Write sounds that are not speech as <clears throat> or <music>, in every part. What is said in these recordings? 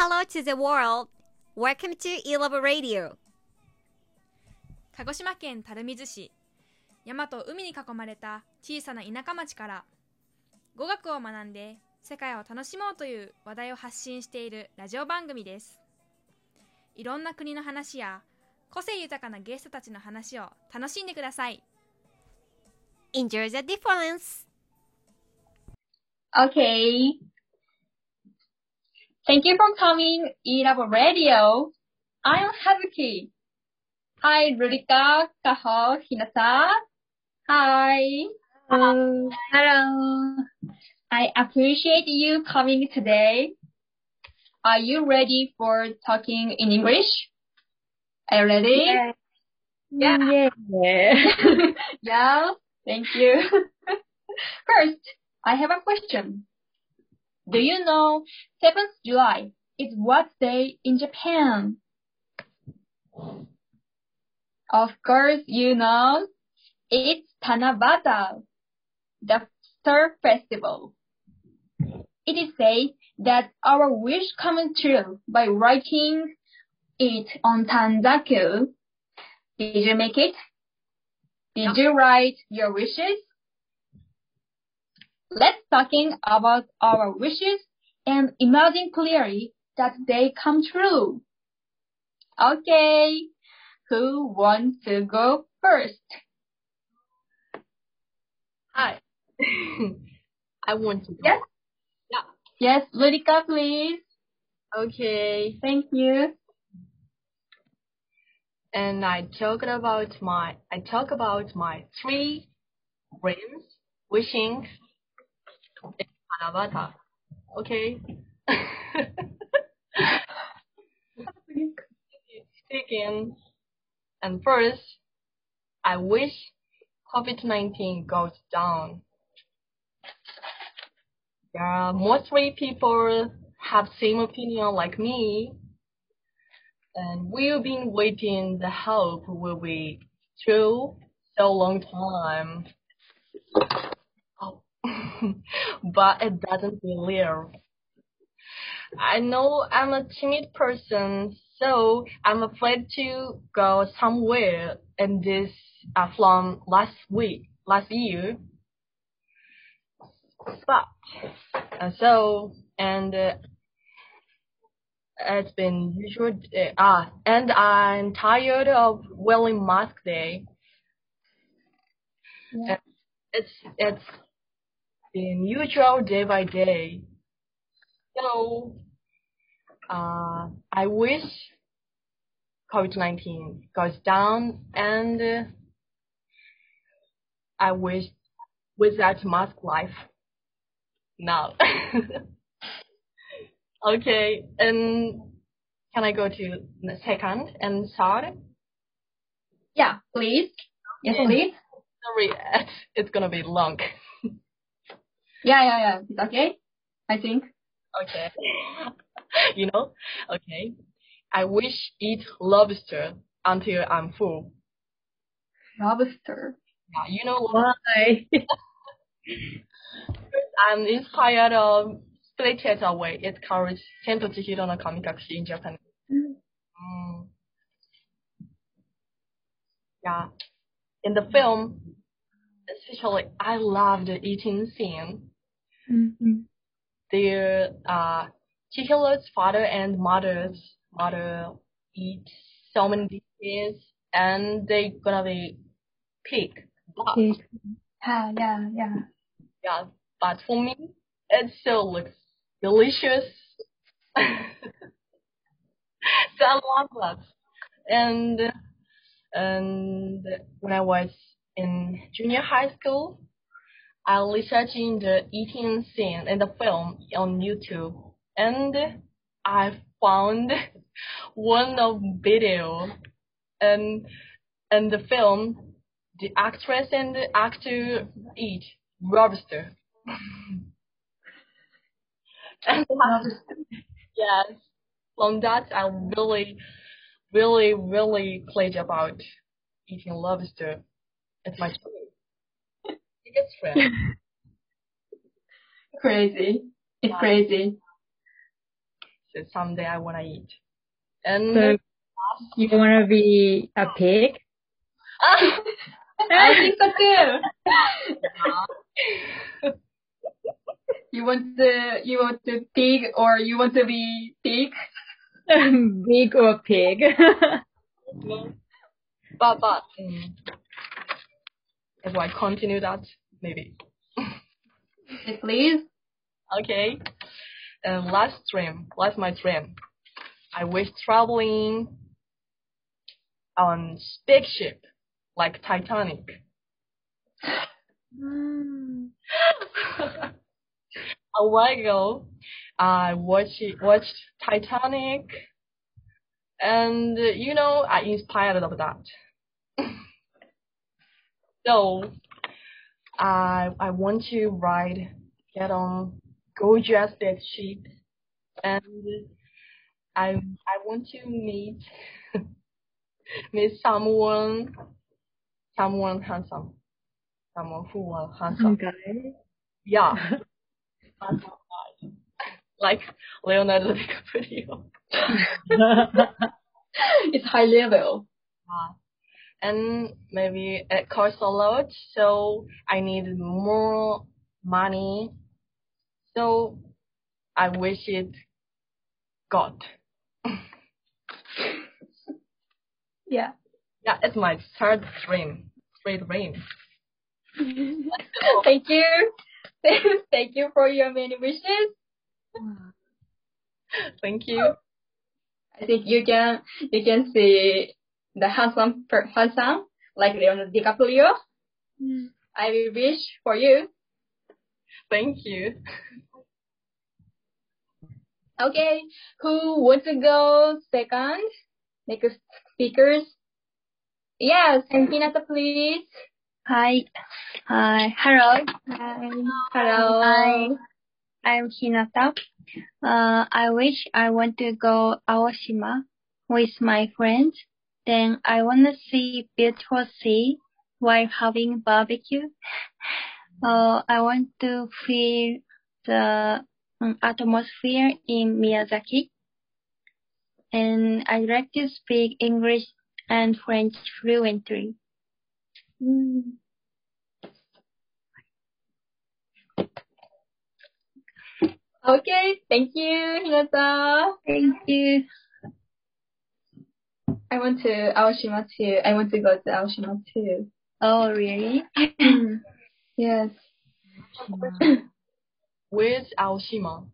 hello to the world. Welcome to E-Love Radio. 鹿児島県垂水市山と海に囲まれた小さな田舎町から語学を学んで世界を楽しもうという話題を発信しているラジオ番組ですいろんな国の話や個性豊かなゲストたちの話を楽しんでください Enjoy the difference. Okay. Thank you for coming E-Labo Radio. I'm Hazuki. Hi, Rurika, Kaho, Hinata. Hi. Hello. Hello. I appreciate you coming today. Are you ready for talking in English? Are you ready? Yeah. Yeah. <laughs> yeah, thank you. <laughs> First, I have a question. Do you know 7th July is what day in Japan? Of course, you know. It's Tanabata, the star festival. It is said that our wish comes true by writing it on Tanzaku. Did you make it? Did you write your wishes? Let's talking about our wishes and imagine clearly that they come true. Okay, who wants to go first? Hi. <laughs> I want to go. Yes. Yes, Rurika, please. Okay. Thank you. And I talk about my I talk about my three dreams, wishing in Tanabata. Okay. Speaking. And first, I wish COVID-19 goes down. Yeah, mostly people have same opinion like me. And we've been waiting the help will be true so long time. <laughs> But it doesn't believe. I know I'm a timid person, so I'm afraid to go somewhere and this uh, from last week, last year. But uh, so and uh, it's been usual. Uh, ah, and I'm tired of wearing mask day. Yeah. It's it's been usual day by day. So uh, I wish COVID-19 goes down and I wish without mask life now. <laughs> okay, and can I go to the second and third? Yeah, please. Yes, please. Sorry, it's, <laughs> it's gonna be long. Yeah, yeah, yeah. It's okay. I think. Okay. <laughs> you know? Okay. I wish eat lobster until I'm full. Lobster. Yeah, you know Why? <laughs> I'm inspired of Spirited Away. It covers Sento Chihiro no Kamikakushi in Japan. Mm. Yeah. In the film, especially, I love the eating scene. Mm-hmm. Uh, Chihiro's father and mother's mother eat so many dishes, and they gonna be pig. But Yeah, yeah, yeah. yeah, but for me, it still looks delicious. <laughs> so I love that. And and when I was in junior high school, I researching the eating scene in the film on YouTube, and I found <laughs> one of video, and and the film, the actress and the actor eat lobster. <laughs> and <laughs> yes, from that I really, really, really played about eating lobster. It's my choice. Biggest friend. Crazy. It's Wow. crazy. that someday I wanna eat. And So you wanna be a pig? <laughs> I think so too. you want to you want to pig or you want to be pig? <laughs> Big or pig? but <laughs> but mm, if I continue that, maybe. Please. Okay. And last dream, last my dream. I wish traveling on big ship like Titanic. Hmm. A while ago, I watched watched Titanic, and you know I inspired of that. <laughs> so I I want to ride, get on gorgeous big ship, and I I want to meet meet someone someone handsome, someone who was handsome. Okay. Yeah. Handsome <laughs> <laughs> guy. like Leonardo DiCaprio. <laughs> it's high level. And maybe it costs a lot, so I need more money. So I wish it got. <laughs> Yeah. Yeah, it's my third dream. Third dream. <laughs> Thank you. <laughs> Thank you for your many wishes. Thank you. I think you can you can see the handsome per- handsome like Leonardo DiCaprio. I will wish for you. Thank you. Okay, who wants to go second? Next speakers. Yes, Hinata, please. Hi. Hi. Hello. Hi. Hello. Hi. I'm Hinata. Uh, I wish I want to go Aoshima with my friends. Then I want to see beautiful sea while having barbecue. <laughs> Uh, I want to feel the um, atmosphere in Miyazaki. And I like to speak English and French fluently. Okay, thank you, Hinata. Thank you. I want to Aoshima too. I want to go to Aoshima too. Oh, really? <clears throat> yes. <clears throat> Where's Aoshima?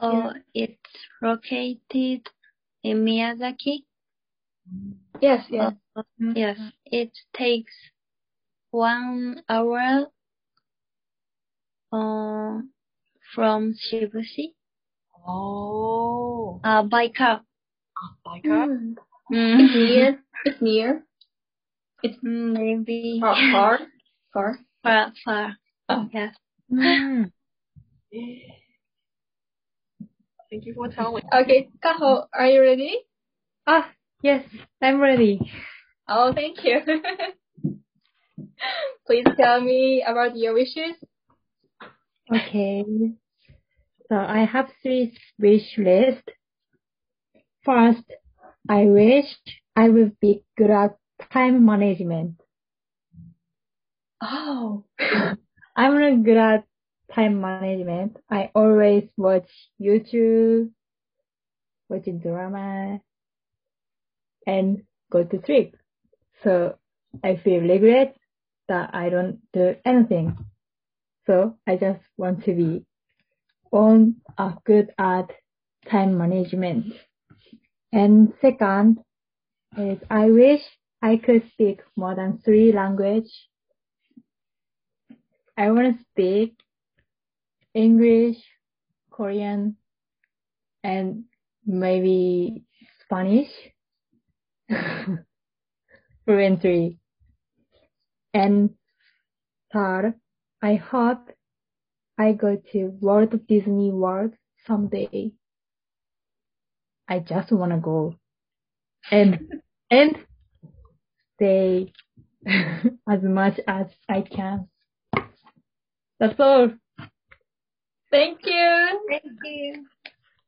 Oh, it's located in Miyazaki. Yes, yes. Uh, yes, it takes one hour uh, from Shibushi Oh, uh, by car. By car? Mm. Mm. It's near. It's near. Maybe Far, <laughs> far, far. far, far. Oh. Yes. Mm. Thank you for telling. Me. Okay, Kaho, are you ready? Ah, yes, I'm ready. Oh, thank you. <laughs> Please tell me about your wishes. Okay. So I have three wish list. First, I wish I would be good at time management. Oh. <laughs> I'm not good at time management. I always watch YouTube, watch drama, and go to sleep. So I feel regret that I don't do anything. So I just want to be on a good at time management. And second is I wish I could speak more than three languages. I want to speak English, Korean, and maybe Spanish <laughs> fluently. And third, I hope I go to Walt Disney World someday. I just want to go and and stay <laughs> as much as I can. That's all. Thank you. Thank you.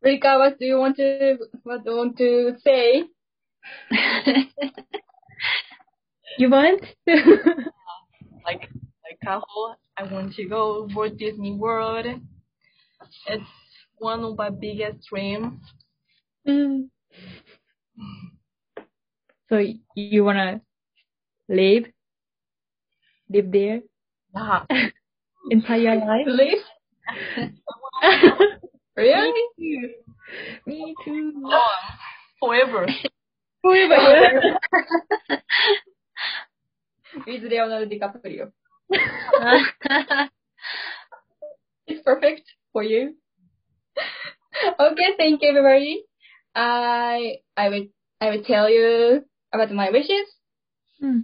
Rika, what do you want to what do you want to say? <laughs> You want? <laughs> Like like Kaho, I want to go Walt Disney World. It's one of my biggest dreams. Mm. so you wanna live, live there Yeah. <laughs> entire life? Please? <laughs> really? Me too. Oh, forever. <laughs> Forever. With Leonardo DiCaprio. It's perfect for you. okay, thank you everybody. I I will I will tell you about my wishes. Hmm.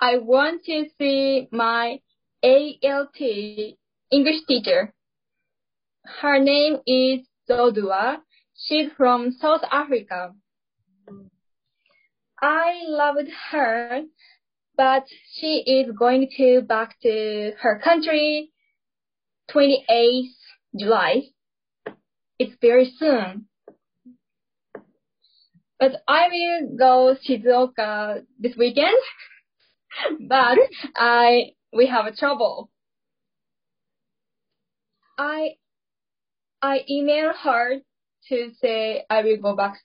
I want to see my ALT English teacher. Her name is Zodua. She's from South Africa. I loved her, but she is going to back to her country 28th July. It's very soon. But I will go Shizuoka this weekend. <laughs> but I we have a trouble. I I email her to say I will go back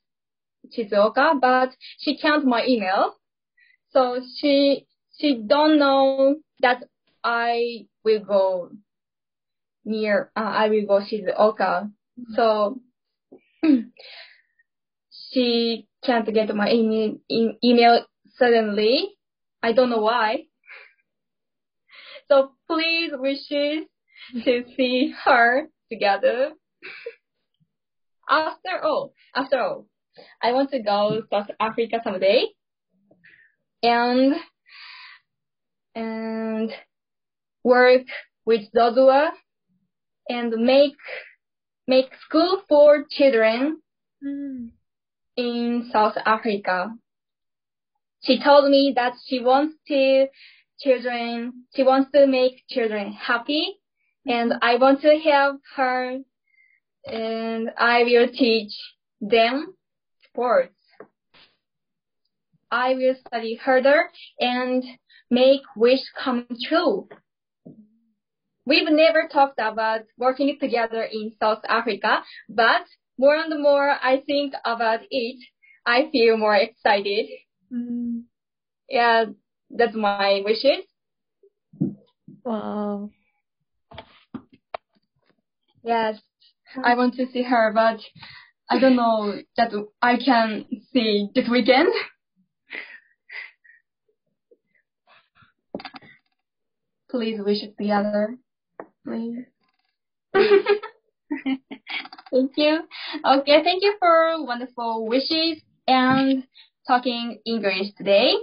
to Shizuoka, but she can't my email. So she she don't know that I will go near uh, I will go Shizuoka. So <clears throat> she can't get my email, e- email suddenly. I don't know why. So please wishes to see her together. After all, after all, I want to go South Africa someday. And and work with Zodua and make make school for children Mm. In South Africa. She told me that she wants to children, she wants to make children happy and I want to help her and I will teach them sports. I will study harder and make wish come true. We've never talked about working together in South Africa, but more and more I think about it, I feel more excited. Mm. Yeah, that's my wishes. Wow. Yes, I want to see her, but I don't know that I can see this weekend. Please wish it together. Please. <laughs> thank you. Okay, thank you for wonderful wishes and talking English today.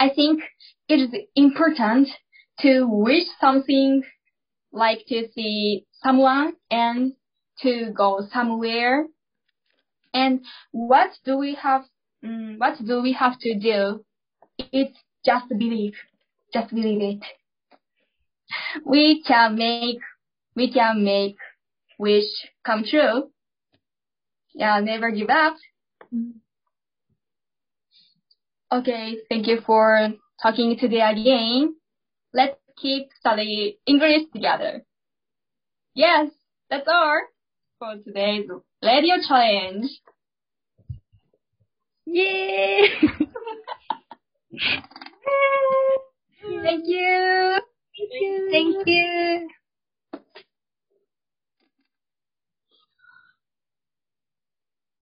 I think it is important to wish something like to see someone and to go somewhere. And what do we have? Mm, what do we have to do? It's just believe. Just believe it. We can make. We can make wish come true. Yeah, never give up. Okay, thank you for talking today again. Let's keep study English together. Yes, that's all for today's radio challenge. Yay! <laughs> Thank you. Thank you.